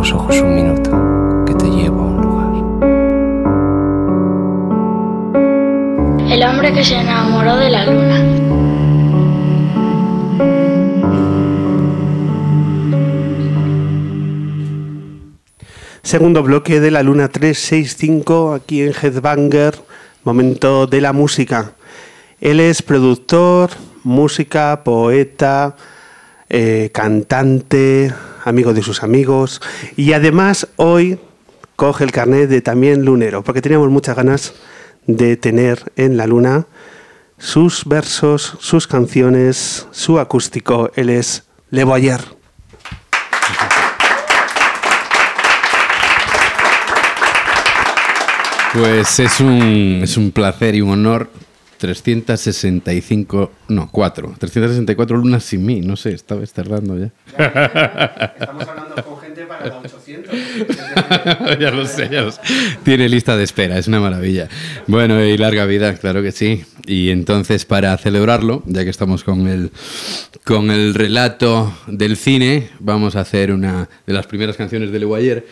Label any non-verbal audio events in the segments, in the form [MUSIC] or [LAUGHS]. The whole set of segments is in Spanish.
los ojos un minuto, que te llevo a un lugar. El hombre que se enamoró de la luna. Segundo bloque de la Luna 365 aquí en Headbanger, momento de la música. Él es productor, música, poeta, eh, cantante, amigo de sus amigos y además hoy coge el carnet de también lunero, porque teníamos muchas ganas de tener en la luna sus versos, sus canciones, su acústico. Él es Le Boyer. Pues es un, es un placer y un honor 365, no, 4. 364 lunas sin mí, no sé, estaba tardando ya. Estamos hablando con gente para la [LAUGHS] 800. ya lo sé, ya lo sé. Tiene lista de espera, es una maravilla. Bueno, y larga vida, claro que sí. Y entonces, para celebrarlo, ya que estamos con el, con el relato del cine, vamos a hacer una de las primeras canciones de Le Guayer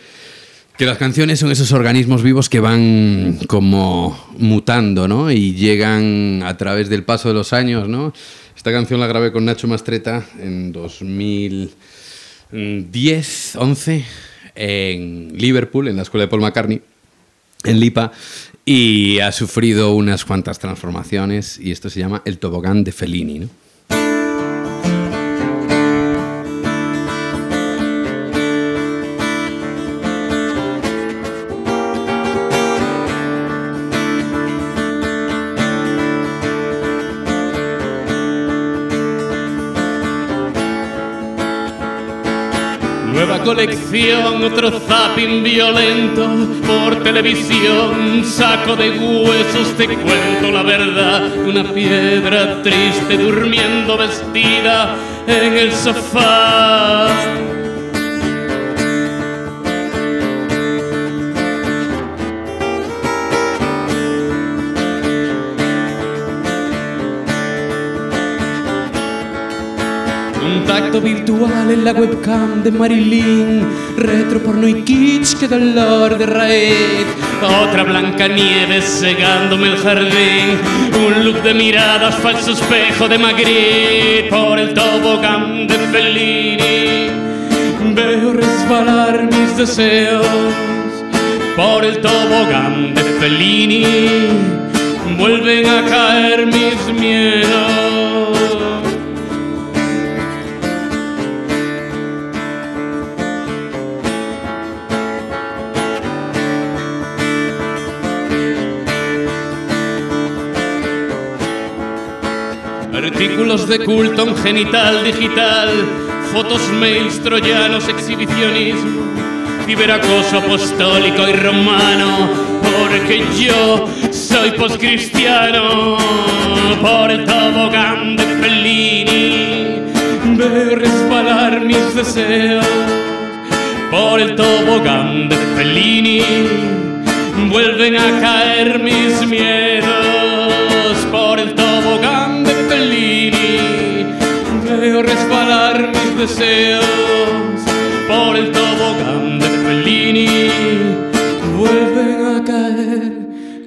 que las canciones son esos organismos vivos que van como mutando, ¿no? Y llegan a través del paso de los años, ¿no? Esta canción la grabé con Nacho Mastreta en 2010, 11, en Liverpool, en la escuela de Paul McCartney, en Lipa, y ha sufrido unas cuantas transformaciones, y esto se llama El tobogán de Fellini, ¿no? Colección, otro zapping violento por televisión, saco de huesos, te cuento la verdad, una piedra triste durmiendo vestida en el sofá. Contacto virtual en la webcam de Marilyn, retro porno y kitsch, que dolor de raíz. Otra blanca nieve cegándome el jardín, un look de miradas, falso espejo de Magritte por el tobogán de Fellini. Veo resbalar mis deseos por el tobogán de Fellini. Vuelven a caer mis miedos. Artículos de culto, un genital digital, fotos, mails, troyanos, exhibicionismo, ciberacoso apostólico y romano, porque yo soy poscristiano, por el tobogán de Fellini, veo resbalar mis deseos, por el tobogán de Fellini, vuelven a caer mis miedos, deseos por el tobogán de Fellini, vuelven a caer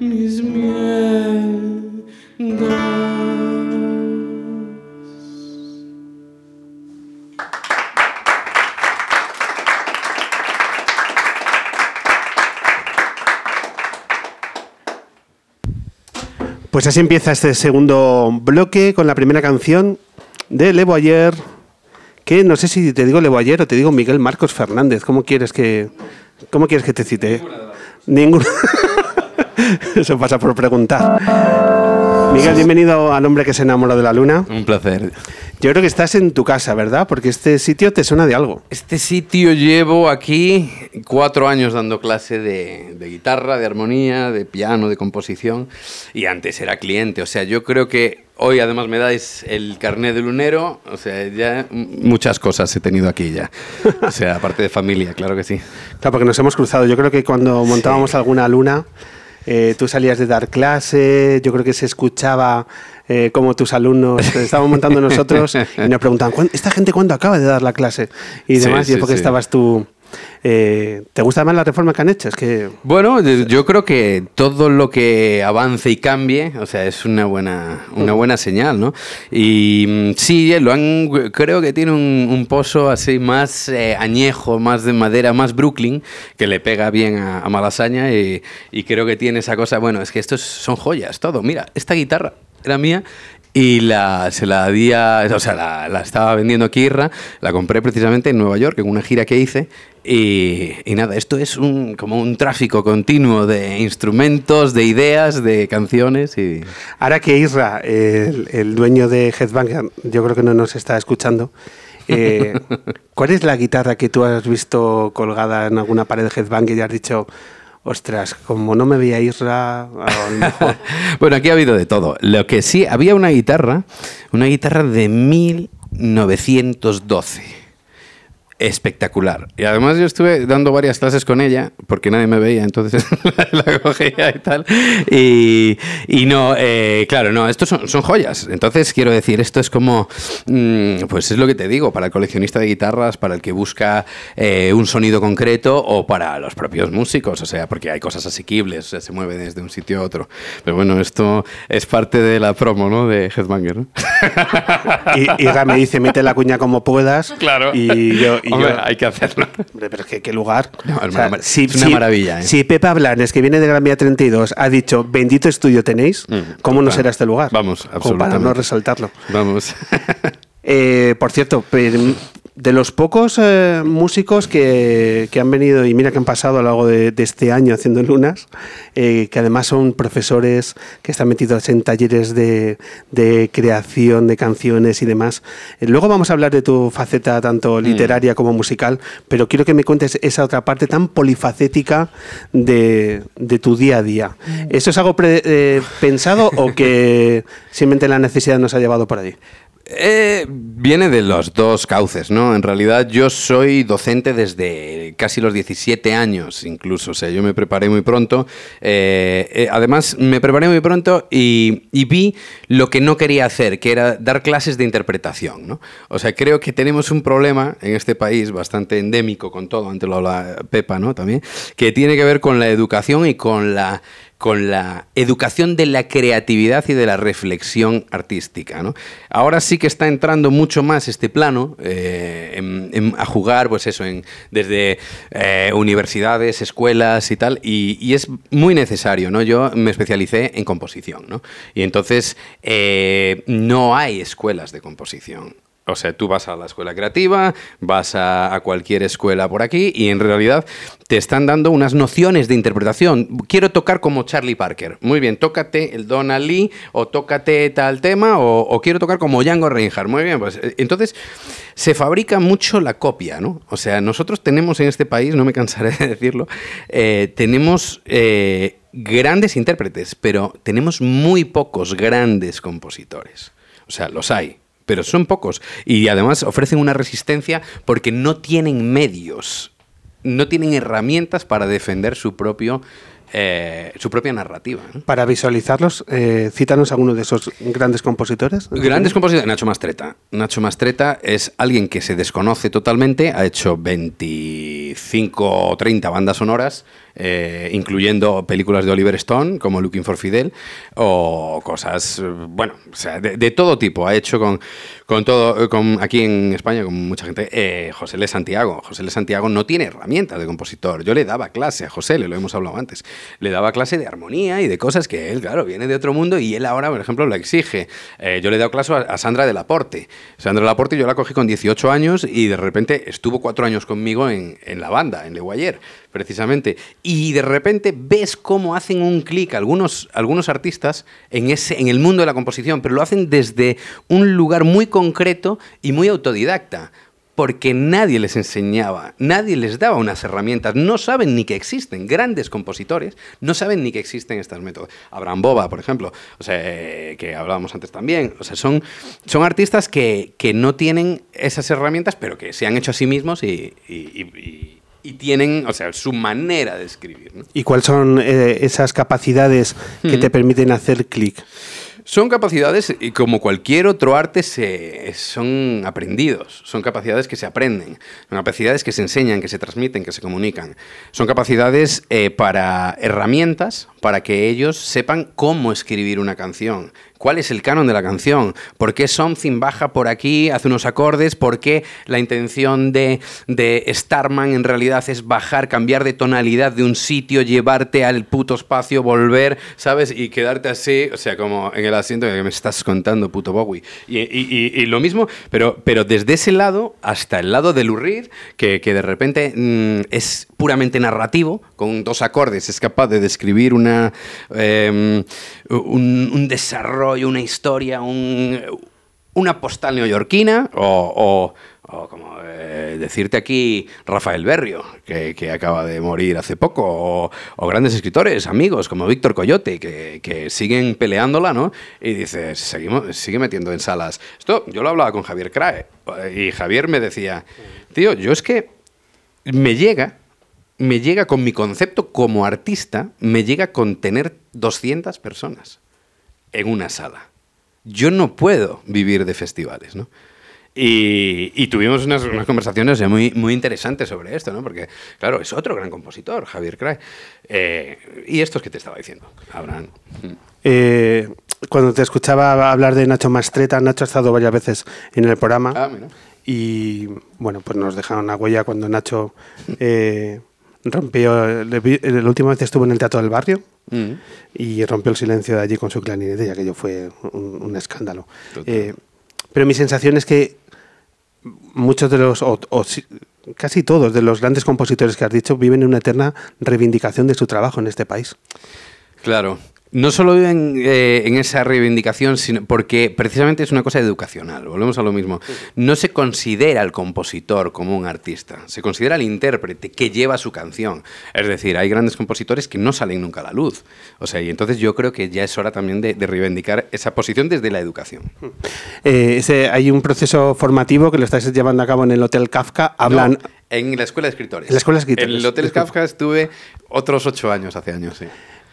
mis miedos. Pues así empieza este segundo bloque con la primera canción de Le Boyer, no sé si te digo Le Boyer o te digo Miguel Marcos Fernández. ¿Cómo quieres que, cómo quieres que te cite? Ninguna. [LAUGHS] Eso pasa por preguntar. Miguel, bienvenido al hombre que se enamoró de la luna. Un placer. Yo creo que estás en tu casa, ¿verdad? Porque este sitio te suena de algo. Este sitio llevo aquí cuatro años dando clase de, de, guitarra, de armonía, de piano, de composición y antes era cliente. O sea, yo creo que hoy además me dais el carnet de lunero. O sea, ya muchas cosas he tenido aquí ya. O sea, aparte de familia, claro que sí. Claro, porque nos hemos cruzado. Yo creo que cuando montábamos sí. alguna luna... Eh, tú salías de dar clase, yo creo que se escuchaba eh, como tus alumnos [LAUGHS] estábamos montando nosotros y nos preguntaban, ¿esta gente cuándo acaba de dar la clase? Y demás, sí, y es porque sí, estabas tú Eh, ¿Te gusta más la reforma que han hecho? Que Bueno, yo creo que todo lo que avance y cambie, o sea, es una buena, una buena señal, ¿no? Y mm, sí, lo han, creo que tiene un, pozo así más eh, añejo, más de madera, más Brooklyn, que le pega bien a, a Malasaña y, y creo que tiene esa cosa, bueno, es que estos son joyas, todo. Mira, esta guitarra era mía y la, se la di a- o sea, la, la estaba vendiendo aquí Irra, la compré precisamente en Nueva York en una gira que hice y, y nada, esto es un, como un tráfico continuo de instrumentos, de ideas, de canciones y... ahora que Isra, el, el dueño de Headbanger, yo creo que no nos está escuchando, eh, [LAUGHS] ¿cuál es la guitarra que tú has visto colgada en alguna pared de Headbanger y has dicho, ostras, como no me veía Isra, [LAUGHS] bueno, aquí ha habido de todo. Lo que sí, había una guitarra, una guitarra de 1912. Espectacular. Y además yo estuve dando varias clases con ella, porque nadie me veía, entonces [LAUGHS] la cogía y tal. Y, y no, eh, claro, no, estos son, son joyas. Entonces quiero decir, esto es como, mm, pues es lo que te digo, para el coleccionista de guitarras, para el que busca eh, un sonido concreto o para los propios músicos, o sea, porque hay cosas asequibles, o sea, se mueve desde un sitio a otro. Pero bueno, esto es parte de la promo, ¿no? De Headbanger, ¿no? [LAUGHS] Y Isra me dice, mete la cuña como puedas. Claro. Y yo... y Hombre, yo- hay que hacerlo. Hombre, pero es que qué lugar. No, es una mar- es una maravilla, ¿eh? Si Pepa Blanes, que viene de Gran Vía 32, ha dicho, bendito estudio tenéis, ¿cómo no será este lugar? Vamos, Como para no absolutamente. resaltarlo. Vamos. [LAUGHS] Eh, por cierto, de los pocos eh, músicos que, que han venido y mira que han pasado a lo largo de, de este año haciendo lunas, eh, que además son profesores que están metidos en talleres de, de creación de canciones y demás. Eh, luego vamos a hablar de tu faceta tanto literaria como musical, pero quiero que me cuentes esa otra parte tan polifacética de, de tu día a día. ¿Eso es algo pre- pensado o que simplemente la necesidad nos ha llevado por ahí? Eh, viene de los dos cauces, ¿no? En realidad yo soy docente desde casi los 17 años, incluso. O sea, yo me preparé muy pronto. Eh, eh, además, me preparé muy pronto y, vi lo que no quería hacer, que era dar clases de interpretación, ¿no? O sea, creo que tenemos un problema en este país bastante endémico con todo, antes lo Pepa, ¿no? También, que tiene que ver con la educación y con la con la educación de la creatividad y de la reflexión artística. ¿no? Ahora sí que está entrando mucho más este plano eh, a jugar, pues eso, desde eh, universidades, escuelas y tal, y, y es muy necesario. ¿no? Yo me especialicé en composición, ¿no? y entonces eh, no hay escuelas de composición. O sea, tú vas a la escuela creativa, vas a, cualquier escuela por aquí y en realidad te están dando unas nociones de interpretación. Quiero tocar como Charlie Parker. Muy bien, tócate el Donald Lee o tócate tal tema o, o quiero tocar como Django Reinhardt. Muy bien, pues eh, entonces se fabrica mucho la copia, ¿no? O sea, nosotros tenemos en este país, no me cansaré de decirlo, eh, tenemos... eh, grandes intérpretes, pero tenemos muy pocos grandes compositores. O sea, los hay, pero son pocos. Y además ofrecen una resistencia porque no tienen medios, no tienen herramientas para defender su propio eh, su propia narrativa. Para visualizarlos, eh, cítanos alguno de esos grandes compositores. Grandes compositores. Nacho Mastreta. Nacho Mastreta es alguien que se desconoce totalmente. Ha hecho 25 o 30 bandas sonoras, eh, incluyendo películas de Oliver Stone, como Looking for Fidel, o cosas, eh, bueno, de, todo tipo. Ha hecho con, con todo, con, aquí en España, con mucha gente, eh, José L. Santiago. José L. Santiago no tiene herramientas de compositor. Yo le daba clase a José, le lo hemos hablado antes. Le daba clase de armonía y de cosas que él, claro, viene de otro mundo y él ahora, por ejemplo, lo exige. Eh, yo le he dado clase a, a Sandra de Laporte. Sandra de Laporte yo la cogí con 18 años y de repente estuvo cuatro años conmigo en, en la banda, en Le Guayer, precisamente. Y de repente ves cómo hacen un clic algunos, algunos artistas en, ese, en el mundo de la composición, pero lo hacen desde un lugar muy concreto y muy autodidacta porque nadie les enseñaba, nadie les daba unas herramientas, no saben ni que existen, grandes compositores no saben ni que existen estos métodos. Abraham Boba, por ejemplo, o sea, eh, que hablábamos antes también, o sea, son, son artistas que, que no tienen esas herramientas, pero que se han hecho a sí mismos y- y- y- tienen, o sea, su manera de escribir. ¿no? ¿Y cuáles son eh, esas capacidades que te permiten hacer clic? Son capacidades, y como cualquier otro arte, se, son aprendidos. Son capacidades que se aprenden. Son capacidades que se enseñan, que se transmiten, que se comunican. Son capacidades eh, para herramientas para que ellos sepan cómo escribir una canción, ¿Cuál es el canon de la canción? ¿Por qué Something baja por aquí, hace unos acordes? ¿Por qué la intención de, de Starman en realidad es bajar, cambiar de tonalidad de un sitio, llevarte al puto espacio, volver, ¿sabes? Y quedarte así, o sea, como en el asiento que me estás contando, puto Bowie. Y, lo mismo, pero, pero desde ese lado hasta el lado de Lou Reed, que, que de repente mm, es puramente narrativo, con dos acordes, es capaz de describir una, un, un desarrollo y una historia, una postal neoyorquina o, como eh, decirte aquí Rafael Berrio, que, acaba de morir hace poco, o, grandes escritores, amigos como Víctor Coyote, que, siguen peleándola, ¿no? Y dices, seguimos, sigue metiendo en salas. Esto yo lo hablaba con Javier Crae, y Javier me decía, tío, yo es que me llega me llega con mi concepto como artista, me llega con tener 200 personas en una sala. Yo no puedo vivir de festivales, ¿no? Y, tuvimos unas, conversaciones muy, muy interesantes sobre esto, ¿no? Porque, claro, es otro gran compositor, Javier Cray. Eh, y esto es que te estaba diciendo, Abraham. Eh, cuando te escuchaba hablar de Nacho Mastreta, Nacho ha estado varias veces en el programa. Ah, mira. Y, bueno, pues nos dejaron una huella cuando Nacho eh, rompió... La última vez estuvo en el Teatro del Barrio Mm. y rompió el silencio de allí con su clarinete, ya que yo fue un, escándalo. Eh, pero mi sensación es que muchos de los, o, casi todos de los grandes compositores que has dicho, viven en una eterna reivindicación de su trabajo en este país. Claro, no solo viven eh, en esa reivindicación, sino porque precisamente es una cosa educacional. Volvemos a lo mismo. No se considera al compositor como un artista, se considera al intérprete que lleva su canción. Es decir, hay grandes compositores que no salen nunca a la luz. O sea, y entonces yo creo que ya es hora también de, reivindicar esa posición desde la educación. Eh, hay un proceso formativo que lo estáis llevando a cabo en el Hotel Kafka. Hablan. en la Escuela de Escritores. En la Escuela de Escritores. En el Hotel Kafka estuve otros ocho años, hace años, sí.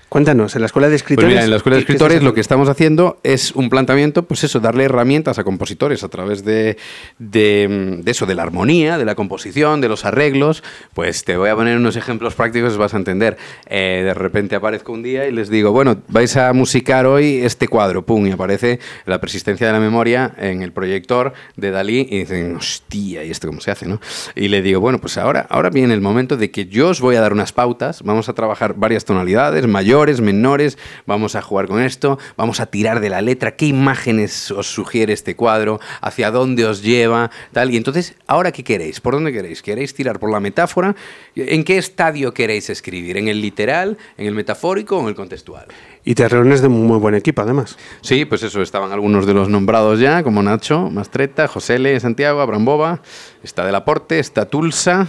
Cuéntanos, en la Escuela de pues Escritores. mira, en la Escuela de Escritores lo que estamos haciendo es un planteamiento, pues eso, darle herramientas a compositores a través de, de, eso, de la armonía, de la composición, de los arreglos. Pues te voy a poner unos ejemplos prácticos, vas a entender. Eh, de repente aparezco un día y les digo, bueno, vais a musicar hoy este cuadro, pum, y aparece la persistencia de la memoria en el proyector de Dalí y dicen, hostia, ¿y esto cómo se hace, no? Y le digo, bueno, pues ahora, ahora viene el momento de que yo os voy a dar unas pautas, vamos a trabajar varias tonalidades, mayor menores, vamos a jugar con esto, vamos a tirar de la letra, qué imágenes os sugiere este cuadro, hacia dónde os lleva, tal. Y entonces, ¿ahora qué queréis? ¿Por dónde queréis? ¿Queréis tirar por la metáfora? ¿En qué estadio queréis escribir? ¿En el literal, en el metafórico o en el contextual? Y te reúnes de muy buen equipo, además. Sí, pues eso, estaban algunos de los nombrados ya, como Nacho, Mastreta, José L. Santiago, Abraham Boba, está Del Aporte, está Tulsa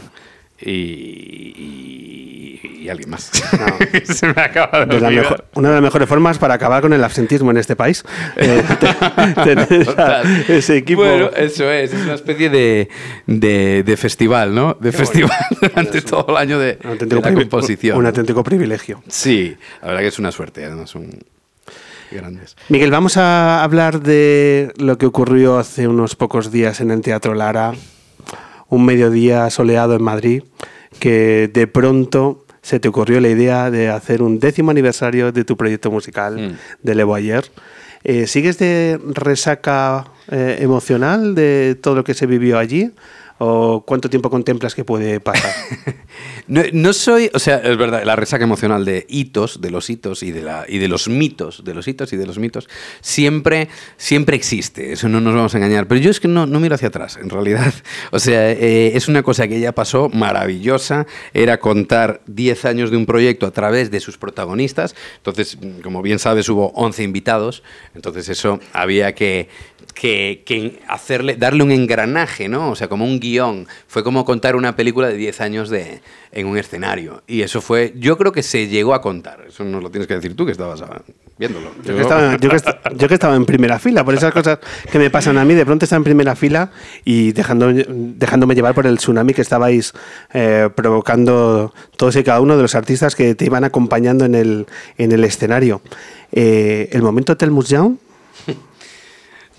y y alguien más. [LAUGHS] Se me acaba de, una de las mejores formas para acabar con el absentismo en este país. [LAUGHS] Eh, ese equipo. Bueno, eso es, es una especie de, de, festival, ¿no? De festival [LAUGHS] durante todo el año de, la composición. Un auténtico privilegio. Sí, la verdad que es una suerte, además son grandes. Miguel, vamos a hablar de lo que ocurrió hace unos pocos días en el Teatro Lara, un mediodía soleado en Madrid, que de pronto se te ocurrió la idea de hacer un décimo aniversario de tu proyecto musical mm. de Levo Ayer. Eh, ¿Sigues de resaca eh, emocional de todo lo que se vivió allí? ¿O cuánto tiempo contemplas que puede pasar? [LAUGHS] no, soy, o sea, es verdad, la resaca emocional de hitos, de los hitos y de, la, y de los mitos, de los hitos y de los mitos, siempre, siempre existe, eso no nos vamos a engañar. Pero yo es que no, no miro hacia atrás, en realidad. [LAUGHS] O sea, eh, es una cosa que ya pasó, maravillosa, era contar 10 años de un proyecto a través de sus protagonistas. Entonces, como bien sabes, hubo 11 invitados, entonces eso había que que, hacerle, darle un engranaje, ¿no? O sea, como un guion. Fue como contar una película de 10 años de, en un escenario. Y eso fue, yo creo que se llegó a contar. Eso no lo tienes que decir tú, que estabas ah, viéndolo. Yo, que estaba, yo, que, estaba, en primera fila, por esas cosas que me pasan a mí, de pronto estaba en primera fila y dejando, dejándome llevar por el tsunami que estabais eh, provocando todos y cada uno de los artistas que te iban acompañando en el, en el escenario. Eh, el momento Telmus Young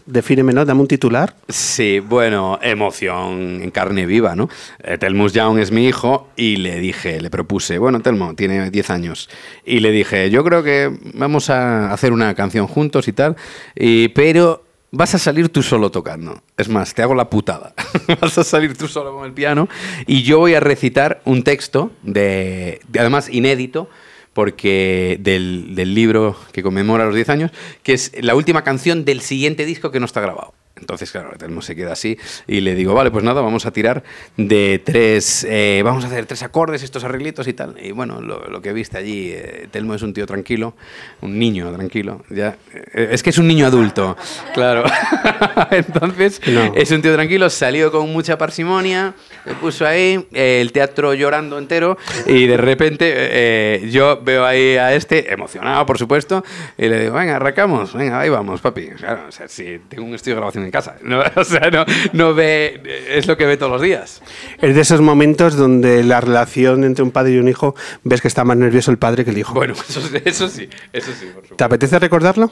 Defíneme, ¿no? Dame un titular. Sí, bueno, emoción en carne viva, ¿no? Eh, Telmus Young es mi hijo y le dije, le propuse, bueno, Telmo tiene 10 años, y le dije, yo creo que vamos a hacer una canción juntos y tal, y, pero vas a salir tú solo tocando. Es más, te hago la putada. [LAUGHS] vas a salir tú solo con el piano y yo voy a recitar un texto, de- además inédito, porque del, del libro que conmemora los 10 años, que es la última canción del siguiente disco que no está grabado. Entonces, claro, Telmo se queda así y le digo, vale, pues nada, vamos a tirar de tres, eh, vamos a hacer tres acordes, estos arreglitos y tal. Y bueno, lo, lo que viste allí, eh, Telmo es un tío tranquilo, un niño tranquilo. Ya, eh, es que es un niño adulto, [LAUGHS] claro. [LAUGHS] Entonces, No. es un tío tranquilo, salió con mucha parsimonia, me puso ahí, eh, el teatro llorando entero y de repente eh, yo veo ahí a este, emocionado por supuesto, y le digo, venga, arrancamos, venga, ahí vamos, papi. Claro, o sea, si tengo un estudio de grabación en casa, no, [LAUGHS] o sea, no, no ve, es lo que ve todos los días. Es de esos momentos donde la relación entre un padre y un hijo ves que está más nervioso el padre que el hijo. Bueno, [LAUGHS] eso, eso sí, eso sí, por ¿Te apetece recordarlo?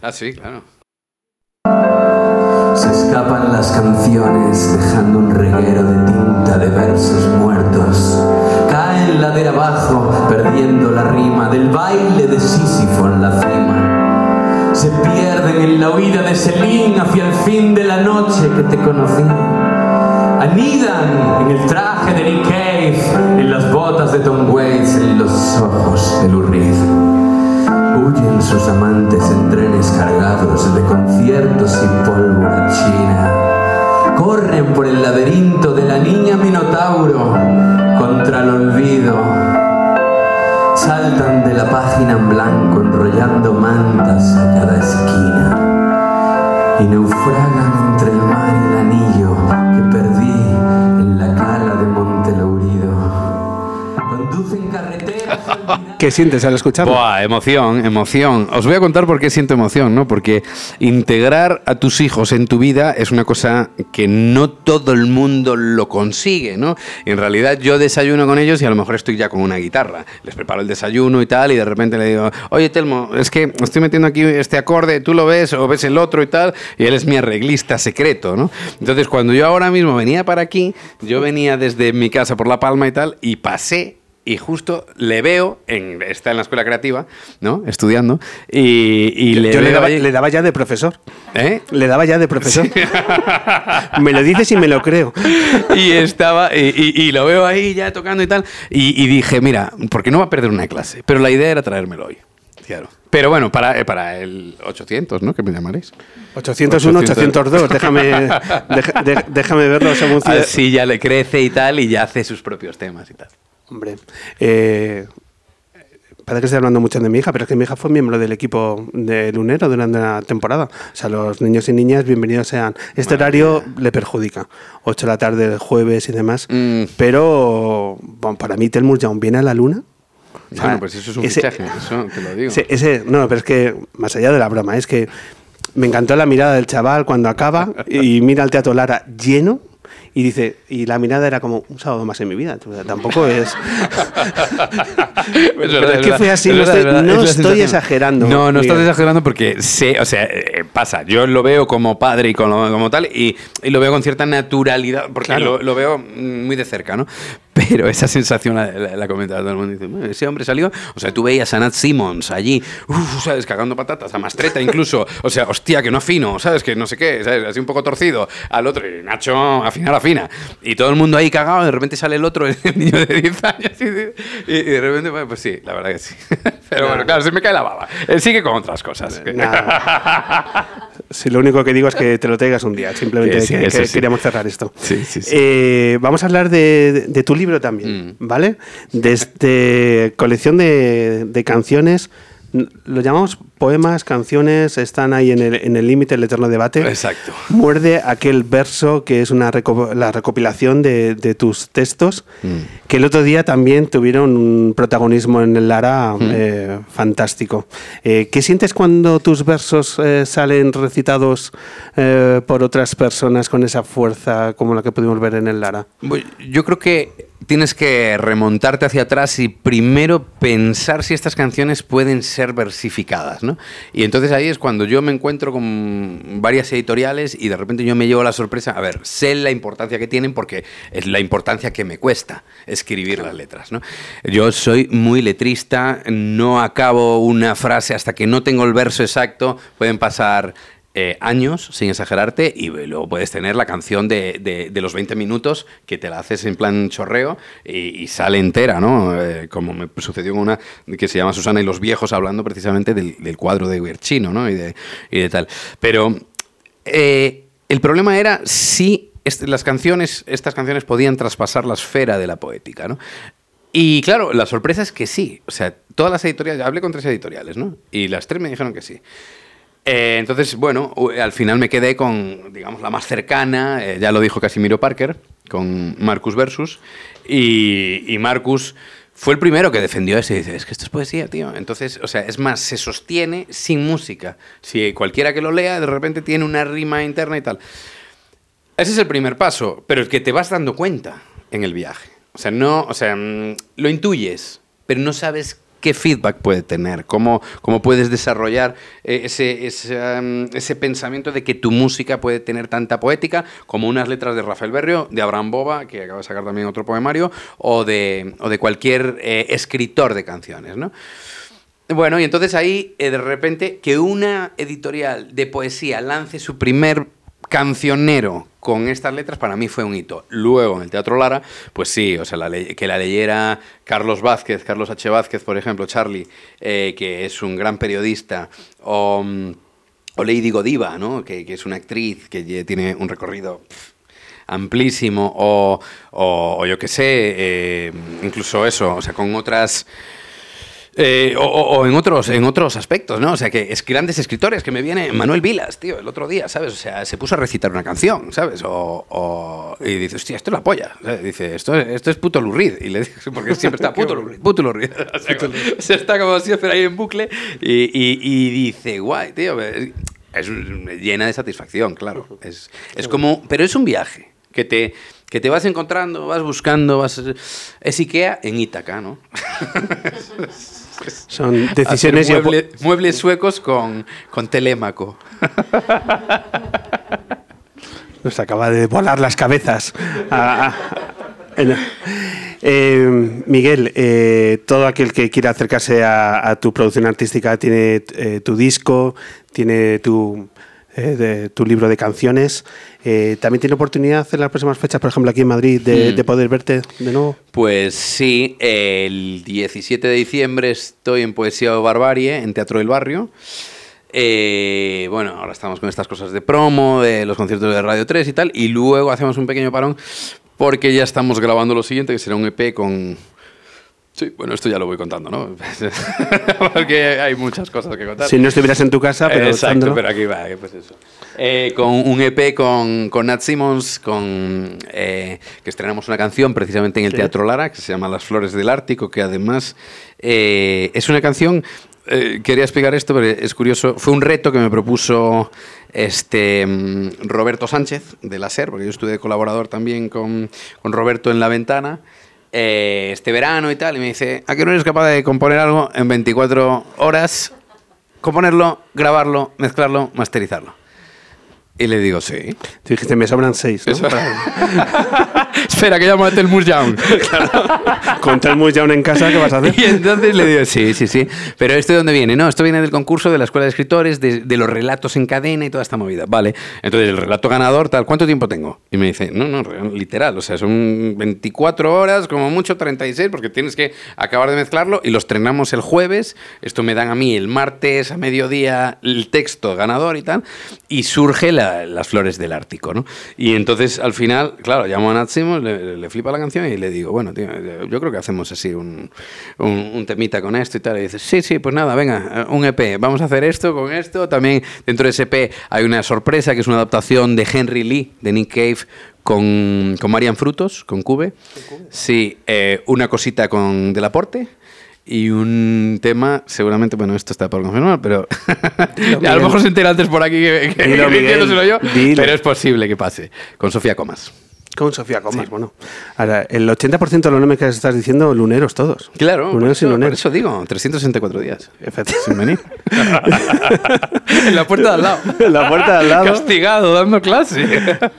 Ah, sí, claro. Se escapan las canciones dejando un reguero de tinta de versos muertos. Caen ladera abajo perdiendo la rima del baile de Sísifo en la cima. Se en la huida de Selín hacia el fin de la noche que te conocí. Anidan en el traje de Nick Cave, en las botas de Tom Waits, en los ojos de Lou Reed. Huyen sus amantes en trenes cargados de conciertos y pólvora china. Corren por el laberinto de la niña Minotauro contra el olvido. Saltan de la página en blanco enrollando mantas a cada esquina. Y naufragan entre el mar y el anillo que perdí en la cala de Montelourido. Conducen carreteras olvidadas. ¿Qué sientes al escucharlo? Buah, emoción, emoción. Os voy a contar por qué siento emoción, ¿no? Porque integrar a tus hijos en tu vida es una cosa que no todo el mundo lo consigue, ¿no? En realidad yo desayuno con ellos y a lo mejor estoy ya con una guitarra. Les preparo el desayuno y tal, y de repente le digo, oye Telmo, es que estoy metiendo aquí este acorde, tú lo ves o ves el otro y tal, y él es mi arreglista secreto, ¿no? Entonces cuando yo ahora mismo venía para aquí, yo venía desde mi casa por La Palma y tal, y pasé y justo le veo, en, está en la escuela creativa, ¿no? Estudiando, y, y le Yo le daba, le daba ya de profesor. ¿Eh? Le daba ya de profesor. [LAUGHS] me lo dices y me lo creo. y estaba y, y- y lo veo ahí ya tocando y tal y, dije mira porque no va a perder una clase pero la idea era traérmelo hoy claro pero bueno para, eh, para el 800 no que me llamaréis 801, 802. Déjame, deja- de- déjame verlo según así ya le crece y tal y ya hace sus propios temas y tal Hombre, eh, parece que estoy hablando mucho de mi hija, pero es que mi hija fue miembro del equipo de Lunero durante la temporada. O sea, los niños y niñas, bienvenidos sean. Este horario le perjudica. 8 de la tarde, jueves y demás. Mm. Pero bueno, para mí, Telmus Young viene a la luna. O sea, bueno pues eso es un ese- fichaje eso te lo digo ese, ese- no, pero es que, más allá de la broma, es que me encantó la mirada del chaval cuando acaba [LAUGHS] y mira al Teatro Lara lleno y dice, y la mirada era como un sábado más en mi vida. O sea, tampoco es. [LAUGHS] [LAUGHS] Verdad, es que fue así, Es no verdad, estoy, es no es exagerando. No, no estás exagerando porque sé, o sea, eh, pasa. Yo lo veo como padre y como, como tal y, y lo veo con cierta naturalidad porque Claro. lo, lo veo muy de cerca, ¿no? Pero esa sensación la, la, la comentaba todo el mundo. Dice, "Bueno, ese hombre salió, o sea, tú veías a Nat Simmons allí, uf, ¿sabes? Cagando patatas, a Mastreta incluso, o sea, hostia, que no afino, ¿sabes? Que no sé qué, ¿sabes? Así un poco torcido, al otro, y Nacho, afinar, afina. Y todo el mundo ahí cagado, y de repente sale el otro, [LAUGHS] el niño de 10 años, y, de- y- y de repente, bueno, pues sí, la verdad que sí. [LAUGHS] Pero bueno, claro, se me cae la baba. Él sigue con otras cosas. [LAUGHS] Si lo único que digo es que te lo traigas un día, simplemente sí, que, que sí. queríamos cerrar esto. Sí, sí, sí. Eh, vamos a hablar de, de- de tu libro también, Mm. ¿vale? De este colección de, de canciones, lo llamamos poemas, canciones, están ahí en el en el límite, el eterno debate. Exacto. Muerde aquel verso que es una reco- la recopilación de, de tus textos, Mm. que el otro día también tuvieron un protagonismo en el Lara Mm. eh, fantástico. Eh, ¿Qué sientes cuando tus versos eh, salen recitados por otras personas con esa fuerza como la que pudimos ver en el Lara? Yo creo que tienes que remontarte hacia atrás y primero pensar si estas canciones pueden ser versificadas, ¿no? Y entonces ahí es cuando yo me encuentro con varias editoriales y de repente yo me llevo la sorpresa, a ver, sé la importancia que tienen porque es la importancia que me cuesta escribir las letras. Yo soy muy letrista, no acabo una frase hasta que no tengo el verso exacto, pueden pasar eh, años, sin exagerarte, y luego puedes tener la canción de, de- de los 20 minutos que te la haces en plan chorreo y, y sale entera, ¿no? Eh, como me sucedió con una que se llama Susana y los viejos, hablando precisamente del, del cuadro de Guerchino, ¿no? Y de, y de tal. Pero eh, el problema era si las canciones, estas canciones podían traspasar la esfera de la poética, ¿no? Y claro, la sorpresa es que sí. O sea, todas las editoriales, hablé con tres editoriales, ¿no? Y las tres me dijeron que sí. Eh, entonces, bueno, al final me quedé con, digamos, la más cercana, eh, ya lo dijo Casimiro Parker, con Marcus Versus, y, y Marcus fue el primero que defendió eso y dice, es que esto es poesía, tío. Entonces, o sea, es más, se sostiene sin música. Si cualquiera que lo lea, de repente tiene una rima interna y tal. Ese es el primer paso, pero el que te vas dando cuenta en el viaje. O sea, no, o sea, mm, lo intuyes, pero no sabes qué feedback puede tener, cómo, cómo puedes desarrollar eh, ese, ese, pensamiento de que tu música puede tener tanta poética como unas letras de Rafael Berrio, de Abraham Boba, que acaba de sacar también otro poemario, o de, o de cualquier eh, escritor de canciones, ¿no? Bueno, y entonces ahí, eh, de repente, que una editorial de poesía lance su primer cancionero con estas letras, para mí fue un hito. Luego, en el Teatro Lara, pues sí, o sea, la que la leyera Carlos Vázquez, Carlos H. Vázquez, por ejemplo, Charlie, eh, que es un gran periodista, o, mm, o Lady Godiva, ¿no? que, que es una actriz que tiene un recorrido amplísimo, o, o- o yo qué sé, eh, incluso eso, o sea, con otras... Eh, o, en otros en otros aspectos, ¿no? O sea, que es grandes escritores, que me viene Manuel Vilas, tío, el otro día, ¿sabes? O sea, se puso a recitar una canción, ¿sabes? O, o- y dice, hostia, esto es la polla. ¿sabes? Dice, esto, es- esto es puto Lurid. Y le digo, porque siempre está [LAUGHS] puto Lurid, puto Lurid. O sea, como- o sea, está como siempre ahí en bucle y, y- y dice, guay, tío, es llena de satisfacción, claro. Es, es como, pero es un viaje que te, que te vas encontrando, vas buscando, vas... Es Ikea en Ítaca, ¿no? [LAUGHS] [LAUGHS] Son decisiones mueble- muebles suecos con, con Telémaco. [LAUGHS] Nos acaba de volar las cabezas. Ah, ah. Eh, Miguel, eh, todo aquel que quiera acercarse a, a tu producción artística tiene eh, tu disco, tiene tu, eh, de- tu libro de canciones. Eh, También tiene oportunidad en las próximas fechas, por ejemplo, aquí en Madrid, de, Mm. de poder verte de nuevo. Pues sí, el 17 de diciembre estoy en Poesía o Barbarie, en Teatro del Barrio. Eh, bueno, ahora estamos con estas cosas de promo, de los conciertos de Radio 3 y tal, y luego hacemos un pequeño parón porque ya estamos grabando lo siguiente, que será un EP con... Sí, bueno, esto ya lo voy contando, ¿no? [LAUGHS] porque hay muchas cosas que contar. Si no estuvieras en tu casa, pero Exacto, pero aquí va, eh, pues eso. Eh, con un EP con, con Nat Simmons, con, eh, que estrenamos una canción precisamente en el Sí. Teatro Lara, que se llama Las Flores del Ártico, que además eh, es una canción, eh, quería explicar esto, pero es curioso, fue un reto que me propuso este mm, Roberto Sánchez de la SER, porque yo estuve de colaborador también con, con Roberto en La Ventana, eh, este verano y tal, y me dice, ¿a qué no eres capaz de componer algo en 24 horas? componerlo, grabarlo, mezclarlo, masterizarlo. Y le digo, sí. Tú dijiste, me sobran seis. ¿no? [LAUGHS] Espera, que llamo a Telmus Young. Con Telmus Young en casa, ¿qué vas a hacer? Y entonces le digo, sí, sí, sí. Pero ¿esto de dónde viene? No, esto viene del concurso de la Escuela de Escritores, de, de los relatos en cadena y toda esta movida. Vale. Entonces, el relato ganador, tal, ¿cuánto tiempo tengo? Y me dice, no, no, literal, o sea, son 24 horas, como mucho 36, porque tienes que acabar de mezclarlo y lo estrenamos el jueves. Esto me dan a mí el martes a mediodía el texto ganador y tal. Y surge la- las flores del Ártico, ¿no? Y entonces, al final, claro, llamo a Nat Simmons, le, le flipa la canción y le digo, bueno, tío, yo creo que hacemos así un, un, un temita con esto y tal. Y dice, sí, sí, pues nada, venga, un EP, vamos a hacer esto con esto. También dentro de ese EP hay una sorpresa que es una adaptación de Henry Lee, de Nick Cave, con, con Marian Frutos, con Cube. Sí, eh, una cosita con Delaporte. Y un tema, seguramente, bueno, esto está por confirmar, pero [LAUGHS] a lo mejor se entera antes por aquí que, que, Dilo, que [LAUGHS] Miguel, diciéndoselo yo, dilo. pero es posible que pase. Con Sofía Comas. Con Sofía Comas, bueno. Ahora, el 80% de los nombres que estás diciendo, luneros todos. Claro, por luneros y eso, por luneros. eso digo, 364 días. Efectivamente. Sin venir. [LAUGHS] en la puerta de al lado. [LAUGHS] En la puerta de al lado. Castigado, dando clase.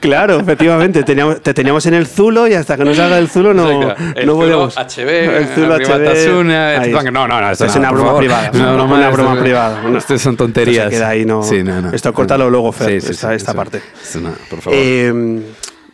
Claro, efectivamente. Teníamos, te teníamos en el Zulo y hasta que no salga el Zulo no. El no podíamos. HB, el Zulo HB. Tasuna, esto- no, no, no, esto es no, una por broma privada. Una broma, una esto broma no- privada. Una- esto son tonterías. Esto se queda ahí, no. Sí, no, no. Esto córtalo luego, Fer, Sí, sí, esta, sí, esta sí. parte. No, por favor. Eh,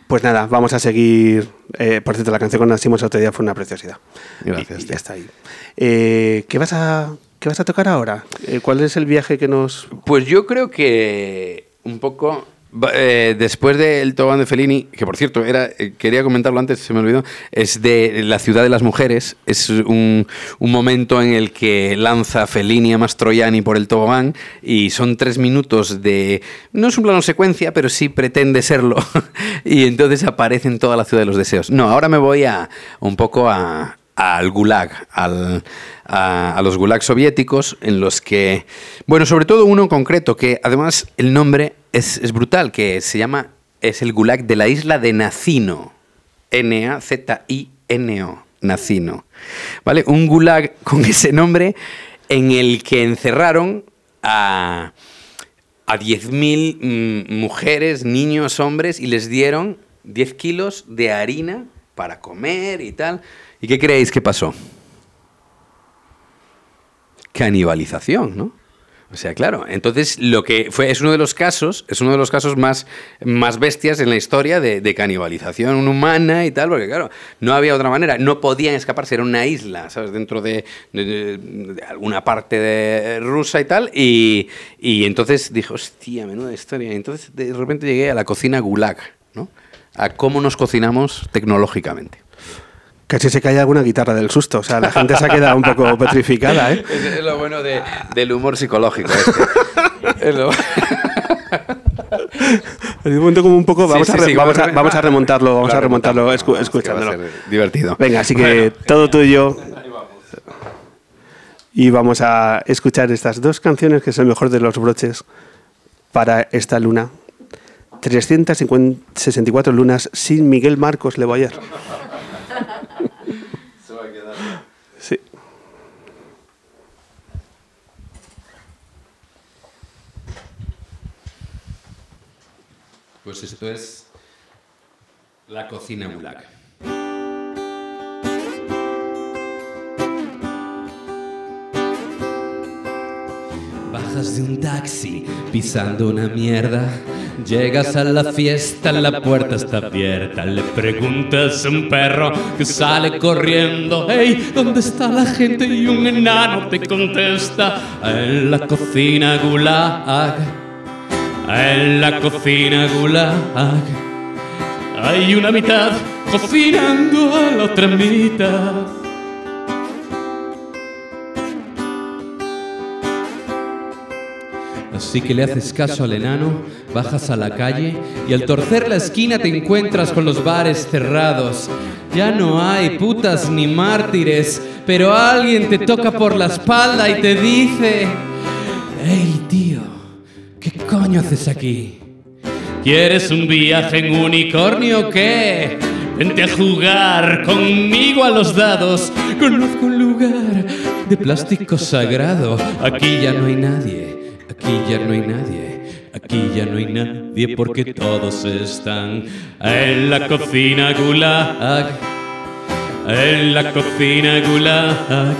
pues nada, vamos a seguir. eh, por cierto, la canción con Nasimo otro día fue una preciosidad. Gracias, Y, ya está ahí. Eh, ¿qué, vas a, ¿Qué vas a tocar ahora? Eh, ¿Cuál es el viaje que nos.? Pues yo creo que un poco eh, después del tobogán de Fellini, que por cierto era eh, quería comentarlo antes, se me olvidó, es de la ciudad de las mujeres, es un, un momento en el que lanza Fellini a Mastroianni por el tobogán y son tres minutos de no es un plano secuencia, pero sí pretende serlo [LAUGHS] y entonces aparece en toda la ciudad de los deseos. No, ahora me voy a un poco a al gulag, al- a, a los gulags soviéticos, en los que, bueno, sobre todo uno en concreto, que además el nombre es, brutal, que se llama, es el gulag de la isla de Nacino, N-A-Z-I-N-O, Nacino, ¿vale? Un gulag con [LAUGHS] ese nombre en el que encerraron a, a 10.000 mm, mujeres, niños, hombres, y les dieron 10 kilos de harina para comer y tal. ¿Y qué creéis que pasó? Canibalización, ¿no? O sea, claro, entonces lo que fue es uno de los casos, es uno de los casos más, más bestias en la historia de, canibalización humana y tal, porque claro, no había otra manera, no podían escaparse, era una isla, ¿sabes? Dentro de, alguna parte de rusa y tal, y, y entonces dijo, hostia, menuda historia. Entonces de repente llegué a la cocina gulag, ¿no? A cómo nos cocinamos tecnológicamente. Casi se cae alguna guitarra del susto. O sea, la gente se ha quedado un poco [LAUGHS] petrificada, ¿eh? Es, lo bueno de- del humor psicológico. este. [LAUGHS] Es lo- un momento como un poco. Sí, Vamos, sí, a, re- sí, vamos, a, vamos a- a remontarlo, vamos a remontarlo escu- vamos, que va a escuchándolo. divertido. Venga, así que todo tuyo. Y vamos a escuchar estas dos canciones que es el mejor de los broches para esta luna. 364 lunas sin Miguel Marcos Leboyer. Pues esto es la cocina gulag. Bajas de un taxi pisando una mierda. Llegas a la fiesta, la puerta está abierta. Le preguntas a un perro que sale corriendo: Hey, ¿dónde está la gente? Y un enano te contesta: En la cocina gulag. En la cocina gulag. Hay una mitad cocinando a la otra mitad. Así que le haces caso al enano, bajas a la calle y al torcer la esquina te encuentras con los bares cerrados. Ya no hay putas ni mártires, pero alguien te toca por la espalda y te dice, hey tío, ¿qué coño haces aquí? ¿Quieres un viaje en unicornio o qué? Vente a jugar conmigo a los dados. Conozco un lugar de plástico sagrado. Aquí ya no hay nadie. Aquí ya no hay nadie. Aquí ya no hay nadie porque todos están en la cocina gulag. En la cocina gulag.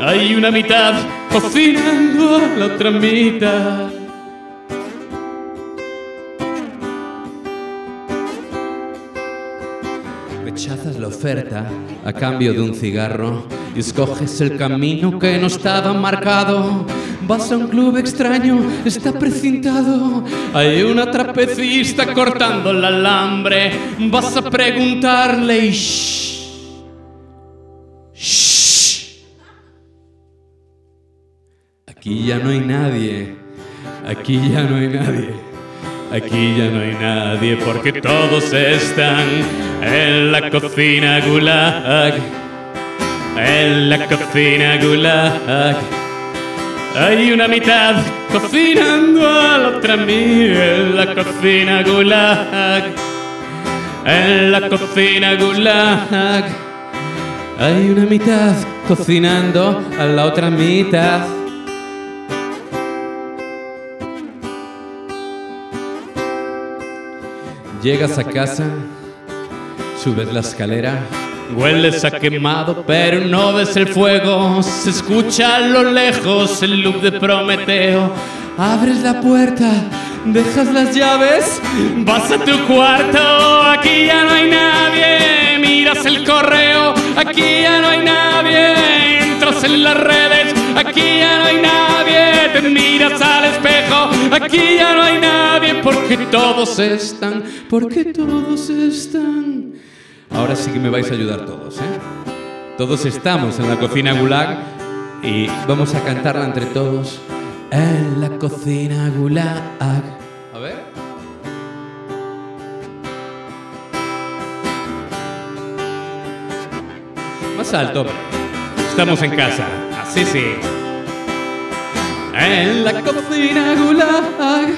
Hay una mitad cocinando a la otra mitad. Rechazas la oferta a cambio de un cigarro y escoges el camino que no estaba marcado. Vas a un club extraño, está precintado. Hay una trapecista cortando el alambre. Vas a preguntarle y shh. Shh. Aquí ya no hay nadie. Aquí ya no hay nadie. Aquí ya no hay nadie porque todos están en la cocina gulag. En la cocina gulag. Hay una mitad cocinando a la otra mitad en la cocina gulag. En la cocina gulag hay una mitad cocinando a la otra mitad. Llegas a casa, subes la escalera, hueles a quemado, pero no ves el fuego. Se escucha a lo lejos el loop de Prometeo. Abres la puerta, dejas las llaves, vas a tu cuarto, aquí ya no hay nadie. Miras el correo, aquí ya no hay nadie. Entras en las redes, aquí ya no hay nadie. Te miras al espejo, aquí ya no hay nadie. Porque todos están, porque todos están. Ahora sí que me vais a ayudar todos, ¿eh? Todos estamos en la cocina Gulag y vamos a cantarla entre todos. En la cocina Gulag. A ver. Más alto. Estamos en casa. Así sí. En la cocina Gulag.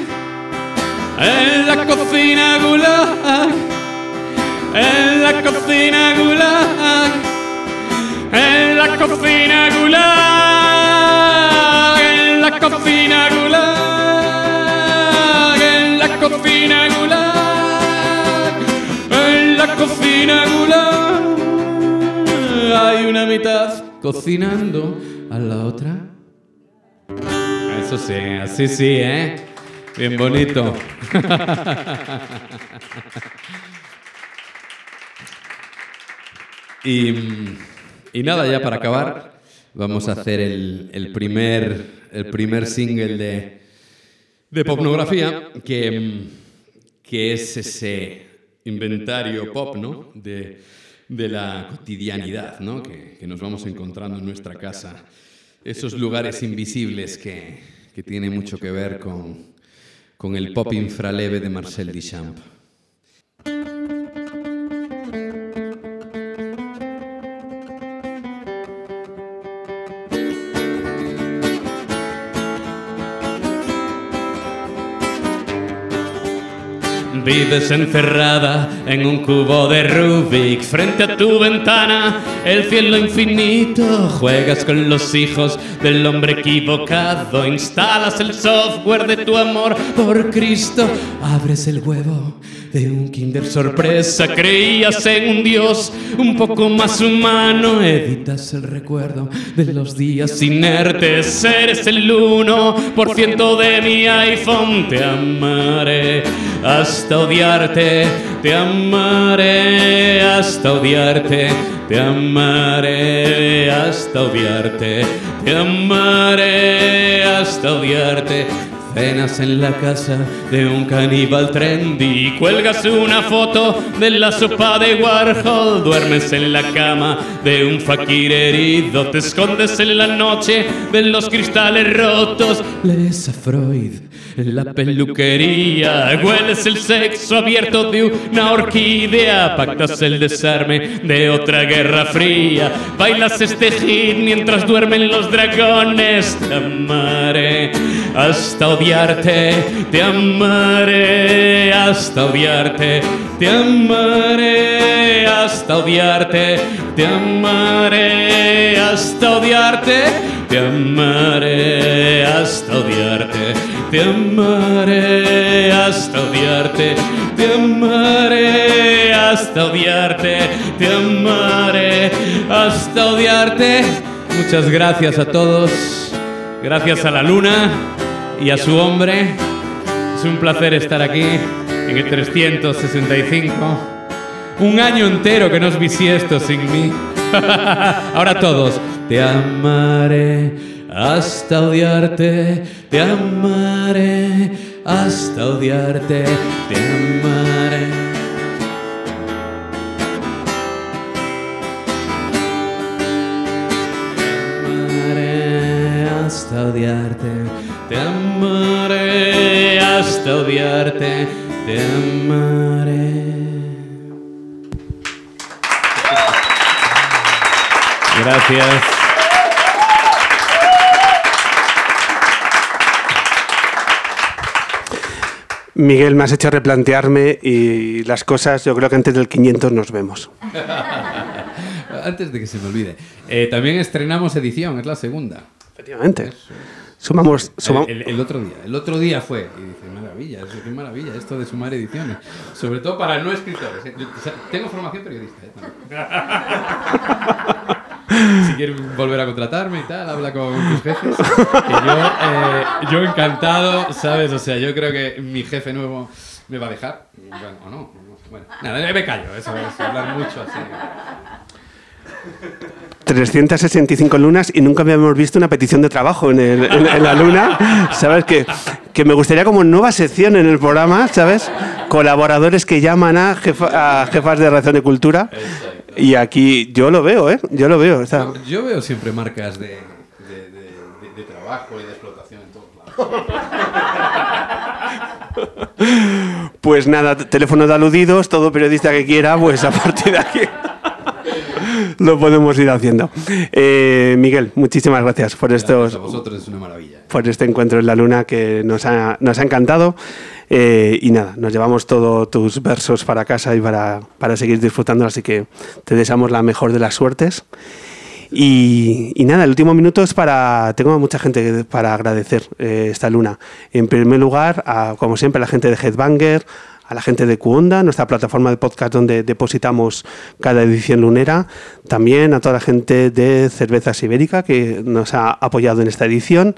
En la cocina Gulag. En la cocina Gulag. En la cocina Gulag. En la cocina Gulag. En la cocina Gulag. En la cocina Gulag. Hay una mitad cocinando a la otra. Eso sí, así sí, ¿eh? Bien bonito. [LAUGHS] [LAUGHS] y, y nada, ya para acabar, vamos a hacer el, el primer, el primer single de, de Popnografía, que, que es ese inventario pop, ¿no? De, de la cotidianidad, ¿no? Que, que nos vamos encontrando en nuestra casa. Esos lugares invisibles que, que tienen mucho que ver con, con el pop infraleve de Marcel Duchamp. Vives encerrada en un cubo de Rubik. Frente a tu ventana, el cielo infinito. Juegas con los hijos del hombre equivocado, instalas el software de tu amor por Cristo, abres el huevo de un Kinder sorpresa. Creías en un Dios un poco más humano, editas el recuerdo de los días inertes. Eres el 1% de mi iPhone, te amaré hasta odiarte, te amaré hasta odiarte, te amaré hasta odiarte, te amaré hasta odiarte. Cenas en la casa de un caníbal trendy, cuelgas una foto de la sopa de Warhol, duermes en la cama de un fakir herido, te escondes en la noche de los cristales rotos, lees a Freud la peluquería, hueles el sexo abierto de una orquídea, pactas el desarme de otra guerra fría, bailas este hit mientras duermen los dragones, te amaré hasta odiarte, te amaré hasta odiarte, te amaré hasta odiarte, te amaré hasta odiarte, te amaré hasta odiarte, te amaré hasta odiarte, te amaré hasta odiarte, te amaré hasta odiarte. Muchas gracias a todos. Gracias a la luna y a su hombre. Es un placer estar aquí en el 365. Un año entero que no os bisiesto sin mí. [LAUGHS] Ahora todos. Te amaré hasta odiarte. Te amaré hasta odiarte. Te amaré. amaré hasta odiarte, te amaré hasta odiarte, te amaré. Gracias. Miguel, me has hecho replantearme y las cosas, yo creo que antes del 500 nos vemos. [LAUGHS] Antes de que se me olvide. Eh, también estrenamos edición, es la segunda. Efectivamente. Sumamos, suma- El, el- el otro día. El otro día fue. Y dice, maravilla, eso, qué maravilla esto de sumar ediciones. Sobre todo para no escritores. ¿eh? Yo- o sea, tengo formación periodista. ¿eh? [LAUGHS] Si quieres volver a contratarme y tal, habla con tus jefes. Que yo, eh, yo encantado, ¿sabes? O sea, yo creo que mi jefe nuevo me va a dejar. Bueno, o no. Bueno, nada, me callo. Eso es hablar mucho así. 365 lunas y nunca habíamos visto una petición de trabajo en, el- en- en la luna. ¿Sabes? Que, que me gustaría como nueva sección en el programa, ¿sabes? Colaboradores que llaman a, jefa- a jefas de redacción de cultura. Y aquí yo lo veo, ¿eh? Yo lo veo. Yo veo siempre marcas de, de, de- de- de trabajo y de explotación en todos lados. [LAUGHS] Pues nada, t- teléfono de aludidos, todo periodista que quiera, pues a partir de aquí [LAUGHS] lo podemos ir haciendo. Eh, Miguel, muchísimas gracias por estos, A vosotros es una maravilla. por este encuentro en la luna que nos ha, nos ha encantado. Eh, y nada, nos llevamos todos tus versos para casa y para, para seguir disfrutando, así que te deseamos la mejor de las suertes. Y, y nada, el último minuto es para. Tengo a mucha gente para agradecer eh, esta luna. En primer lugar, a, como siempre, a la gente de Headbanger, a la gente de Cuonda, nuestra plataforma de podcast donde depositamos cada edición lunera. También a toda la gente de Cervezas Ibérica que nos ha apoyado en esta edición.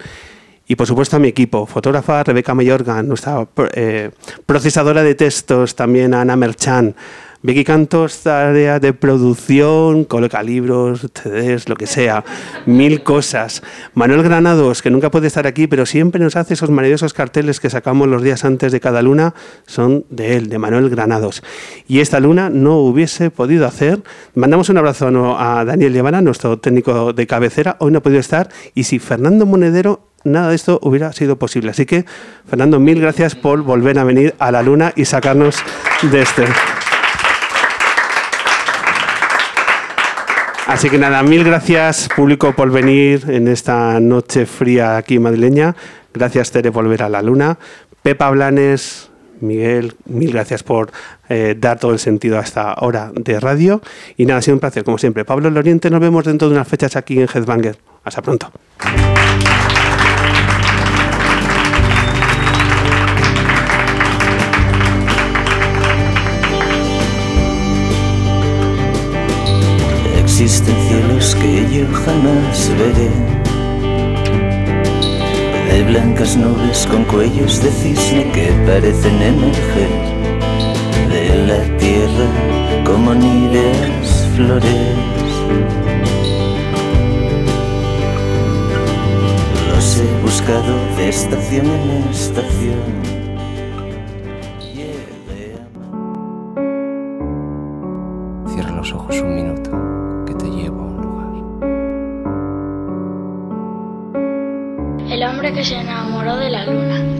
Y por supuesto a mi equipo, fotógrafa Rebeca Mayorga, nuestra eh, procesadora de textos, también Ana Merchan, Vicky Cantos, área de producción, coloca libros, CDs, lo que sea, mil cosas. Manuel Granados, que nunca puede estar aquí, pero siempre nos hace esos maravillosos carteles que sacamos los días antes de cada luna, son de él, de Manuel Granados. Y esta luna no hubiese podido hacer. Mandamos un abrazo a Daniel Llevana, nuestro técnico de cabecera, hoy no ha podido estar, y si Fernando Monedero nada de esto hubiera sido posible. Así que, Fernando, mil gracias por volver a venir a la luna y sacarnos de este. Así que nada, mil gracias público por venir en esta noche fría aquí madrileña. Gracias Tere por volver a la luna. Pepa Blanes, Miguel, mil gracias por eh, dar todo el sentido a esta hora de radio. Y nada, ha sido un placer, como siempre. Pablo Loriente, nos vemos dentro de unas fechas aquí en Headbanger. Hasta pronto. Existen cielos que yo jamás veré. De blancas nubes con cuellos de cisne que parecen emerger de la tierra como níveas flores. Los he buscado de estación en estación. Cierra los ojos un minuto, que se enamoró de la luna.